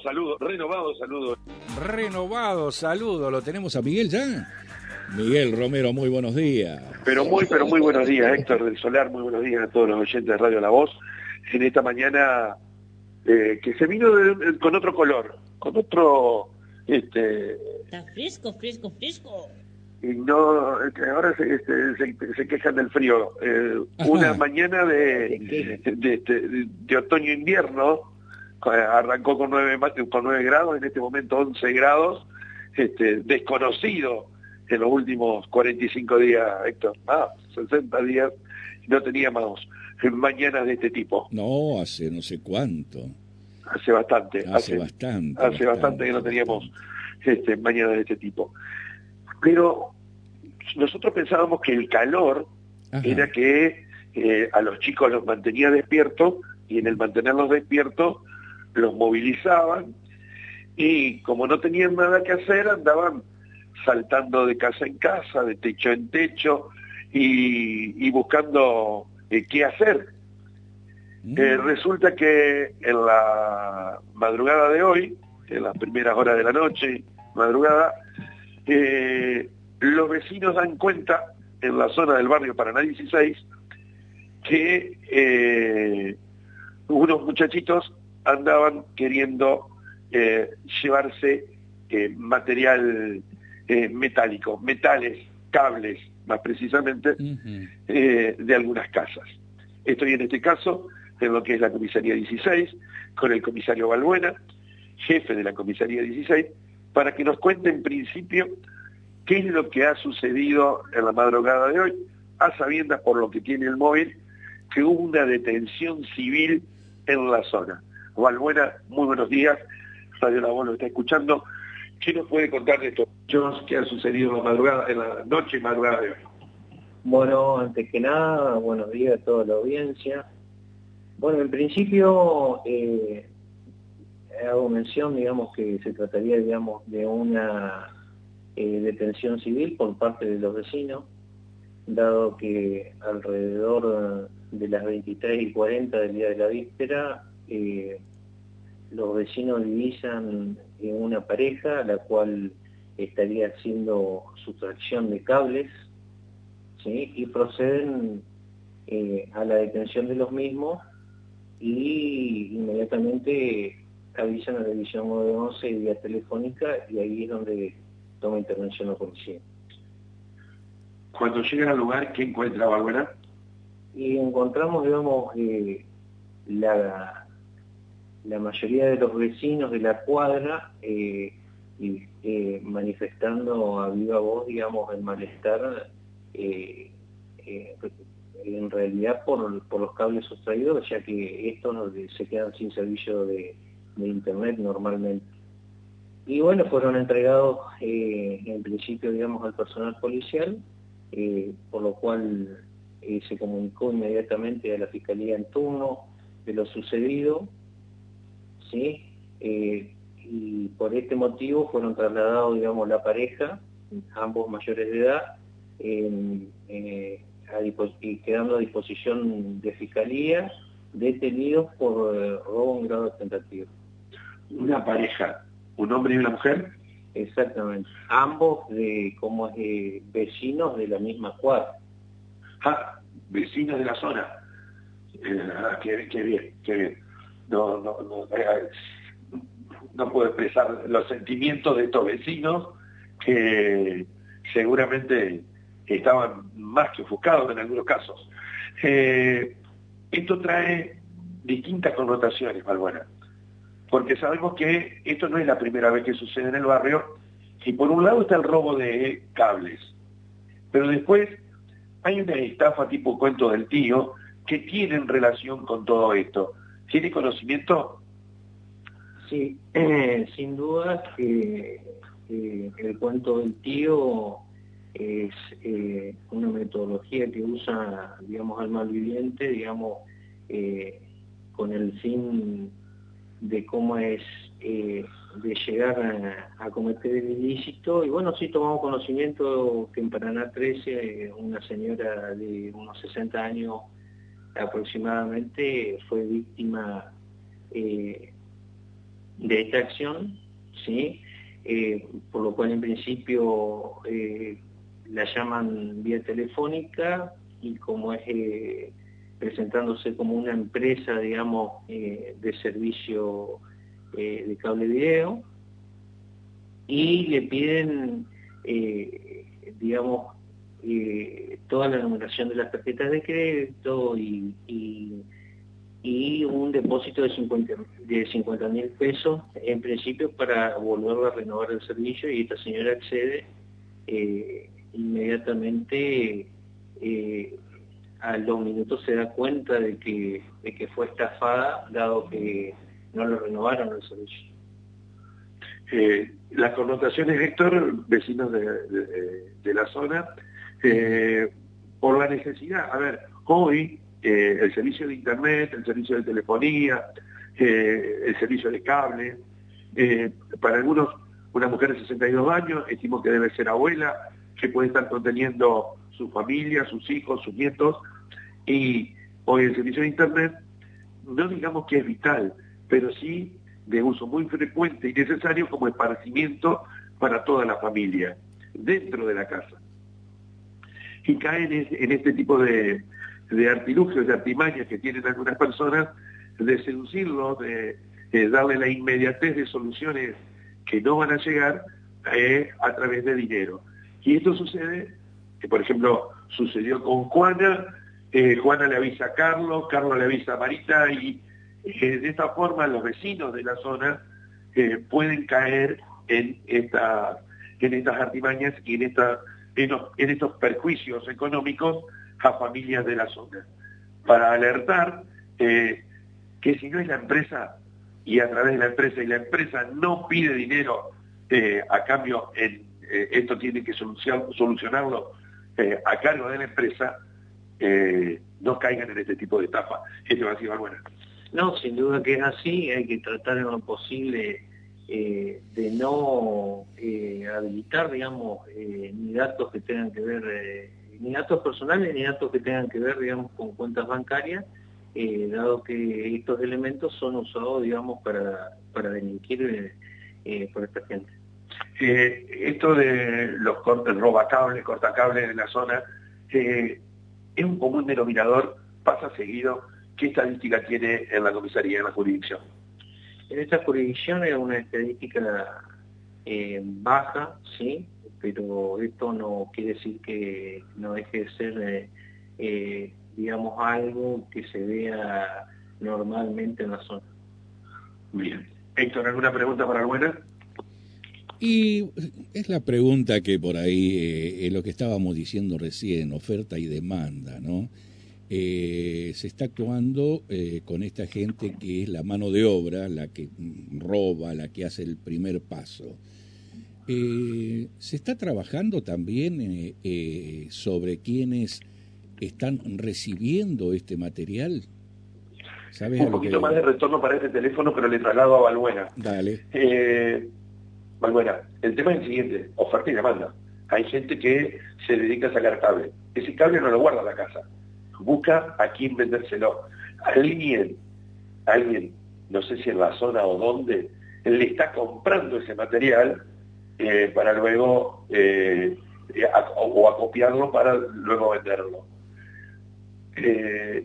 saludo, renovado saludo. Renovado saludo, ¿lo tenemos a Miguel ya? Miguel Romero, muy buenos días. Pero muy, pero muy buenos días, Héctor del Solar, muy buenos días a todos los oyentes de Radio La Voz. En esta mañana eh, que se vino con otro color, con otro... Este, Está fresco, fresco, fresco. Y no, este, ahora se, este, se, quejan del frío. Eh, una mañana de, de, de otoño-invierno, arrancó con 9, con 9 grados, en este momento 11 grados, este, desconocido en los últimos 45 días, Héctor, más 60 días, no teníamos mañanas de este tipo. No, hace no sé cuánto. Hace bastante. Hace, bastante. Hace bastante, que no teníamos este, mañanas de este tipo. Pero nosotros pensábamos que el calor era que eh, a los chicos los mantenía despiertos y en el mantenerlos despiertos los movilizaban y como no tenían nada que hacer andaban saltando de casa en casa, de techo en techo y, buscando eh, qué hacer. Mm. Eh, resulta que en la madrugada de hoy, en las primeras horas de la noche, madrugada, eh, los vecinos dan cuenta en la zona del barrio Paraná 16 que unos muchachitos andaban queriendo llevarse material eh, metálico, metales, cables, más precisamente, eh, de algunas casas. Estoy en este caso en lo que es la comisaría 16, con el comisario Balbuena, jefe de la comisaría 16, para que nos cuente en principio qué es lo que ha sucedido en la madrugada de hoy, a sabiendas por lo que tiene el móvil, que hubo una detención civil en la zona. Balbuena, muy buenos días, Radio La lo está escuchando. ¿Qué nos puede contar de estos hechos que han sucedido en la madrugada, en la noche y madrugada de hoy? Bueno, antes que nada, buenos días a toda la audiencia. Bueno, en principio eh, hago mención, digamos, que se trataría, digamos, de una eh, detención civil por parte de los vecinos, dado que alrededor de las 23 y 40 del día de la víspera, eh, los vecinos divisan en una pareja, la cual estaría haciendo sustracción de cables, ¿sí? y proceden eh, a la detención de los mismos y inmediatamente avisan a la división 911 y vía telefónica y ahí es donde toma intervención la policía. Cuando llegan al lugar, ¿qué encuentra Bárbara? Y encontramos, digamos, eh, la, la mayoría de los vecinos de la cuadra eh, eh, manifestando a viva voz, digamos, el malestar eh, en realidad por, los cables sustraídos, ya que estos se quedan sin servicio de, internet normalmente. Y bueno, fueron entregados en principio, digamos, al personal policial, por lo cual se comunicó inmediatamente a la Fiscalía en turno de lo sucedido, ¿sí? Eh, y por este motivo fueron trasladados, digamos, la pareja, ambos mayores de edad, eh, y quedando a disposición de fiscalía, detenidos por eh, robo en grado de tentativa. ¿Una pareja, un hombre y una mujer? Exactamente. Ambos de, como vecinos de la misma cuadra. Ah, vecinos de la zona. Ah, qué bien, qué bien no, no, eh, no puedo expresar los sentimientos de estos vecinos que seguramente estaban más que ofuscados en algunos casos. Eh, esto trae distintas connotaciones, Malbuena, porque sabemos que esto no es la primera vez que sucede en el barrio, y por un lado está el robo de cables, pero después hay una estafa tipo cuento del tío que tienen relación con todo esto. ¿Tiene conocimiento? Sí, eh, sin duda que el cuento del tío es eh, una metodología que usa, digamos, al malviviente, digamos, eh, con el fin de cómo es de llegar a, cometer el ilícito. Y bueno, sí tomamos conocimiento que en Paraná 13 una señora de unos 60 años aproximadamente fue víctima eh, de esta acción, ¿sí? por lo cual en principio la llaman vía telefónica y como es presentándose como una empresa, digamos, de servicio de cable video, y le piden, digamos, eh, toda la numeración de las tarjetas de crédito y, y, un depósito de 50 de 50 mil pesos en principio para volver a renovar el servicio y esta señora accede eh, inmediatamente eh, a los minutos se da cuenta de que, de que fue estafada dado que no lo renovaron el servicio. Eh, las connotaciones, Héctor, vecinos de, de la zona, eh, por la necesidad. A ver, hoy eh, el servicio de internet, el servicio de telefonía, eh, el servicio de cable, para algunos una mujer de 62 años, estimo que debe ser abuela, que puede estar conteniendo su familia, sus hijos, sus nietos, y hoy el servicio de internet, no digamos que es vital, pero sí de uso muy frecuente y necesario como esparcimiento para toda la familia, dentro de la casa y caen en este tipo de, artilugios, de artimañas que tienen algunas personas, de seducirlo, de, darle la inmediatez de soluciones que no van a llegar eh, a través de dinero. Y esto sucede, que por ejemplo sucedió con Juana, eh, Juana le avisa a Carlos, Carlos le avisa a Marita y eh, de esta forma los vecinos de la zona pueden caer en, esta, en estas artimañas y en esta en, estos perjuicios económicos a familias de la zona, para alertar eh, que si no es la empresa y a través de la empresa y la empresa no pide dinero eh, a cambio, eh, esto tiene que solucionarlo a cargo de la empresa, no caigan en este tipo de etapas. ¿Qué va a decir, buena No, sin duda que es así, hay que tratar en lo posible eh, de no eh, habilitar, digamos, eh, ni datos que tengan que ver, ni datos personales, ni datos que tengan que ver, digamos, con cuentas bancarias, dado que estos elementos son usados, digamos, para, para delinquir por esta gente. esto de los cortes, robacables, cortacables en la zona, es un común denominador, pasa seguido, ¿qué estadística tiene en la comisaría, en la jurisdicción? En esta jurisdicción era una estadística eh, baja, sí, pero esto no quiere decir que no deje de ser, eh, eh, digamos, algo que se vea normalmente en la zona. Bien. Héctor, ¿alguna pregunta para Buena? Y es la pregunta que por ahí es lo que estábamos diciendo recién, oferta y demanda, ¿no? Eh, se está actuando eh, con esta gente que es la mano de obra, la que roba, la que hace el primer paso. Eh, se está trabajando también sobre quienes están recibiendo este material. ¿Sabes Un poquito más de retorno para este teléfono, pero le traslado a Balbuena. Dale. Balbuena, el tema es el siguiente, oferta y demanda. Hay gente que se dedica a sacar cable. Ese cable no lo guarda en la casa busca a quién vendérselo. Alguien, alguien, no sé si en la zona o dónde, le está comprando ese material eh, para luego, eh, o acopiarlo para luego venderlo. Eh,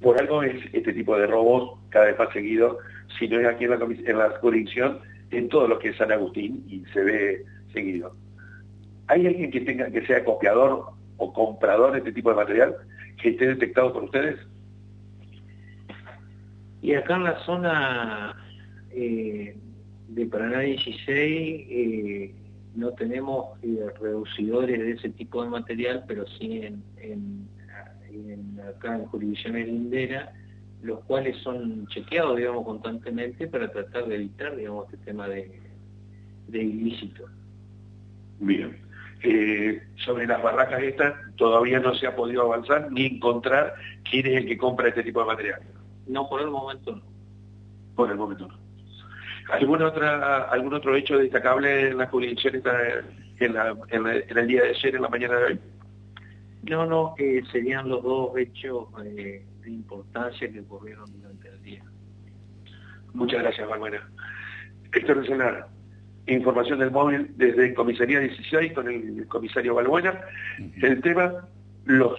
por algo es este tipo de robos cada vez más seguido, si no es aquí en la, en en todo lo que es San Agustín y se ve seguido. ¿Hay alguien que tenga que sea copiador o comprador de este tipo de material que esté detectado por ustedes? Y acá en la zona eh, de Paraná 16 eh, no tenemos eh, reducidores de ese tipo de material, pero sí en, acá en jurisdicciones lindera, los cuales son chequeados, digamos, constantemente para tratar de evitar, digamos, este tema de, de ilícito. Bien. Eh, sobre las barracas estas todavía no se ha podido avanzar ni encontrar quién es el que compra este tipo de material. No, por el momento no. Por el momento no. ¿Algún, otra, algún otro hecho destacable en la jurisdicción en, en, el día de ayer, en la mañana de hoy? No, no, que serían los dos hechos eh, de importancia que ocurrieron durante el día. Muchas gracias, Valbuena. Héctor Solar, información del móvil desde Comisaría 16 con el comisario Valbuena. El tema, los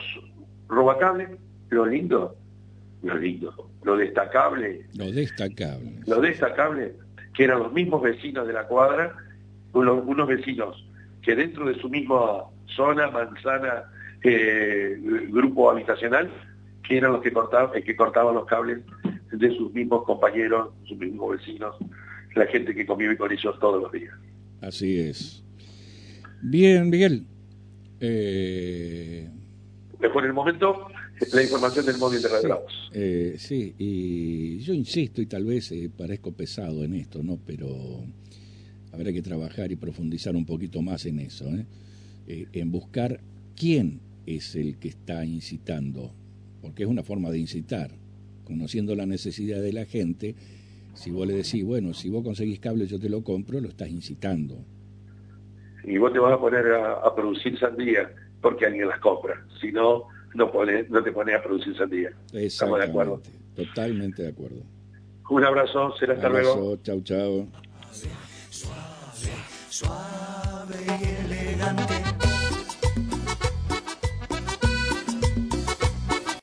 robacables, lo lindo, lo lindo, lo destacable. Lo destacable. Lo destacable, que eran los mismos vecinos de la cuadra, unos, unos vecinos que dentro de su misma zona, manzana, eh, grupo habitacional, que eran los que cortaban, que cortaban los cables de sus mismos compañeros, sus mismos vecinos, la gente que convive con ellos todos los días. Así es. Bien, Miguel. Eh... Por el momento, la información del móvil de Radio sí, eh, sí, y yo insisto, y tal vez eh, parezco pesado en esto, ¿no? Pero habrá que trabajar y profundizar un poquito más en eso, ¿eh? Eh, en buscar quién es el que está incitando, porque es una forma de incitar, conociendo la necesidad de la gente, si vos le decís, bueno, si vos conseguís cable yo te lo compro, lo estás incitando. Y vos te vas a poner a, producir sandía porque alguien las compra, si no, no, no te pones a producir sandía. Estamos de acuerdo. Totalmente de acuerdo. Un abrazo, será hasta luego. Chau, chau.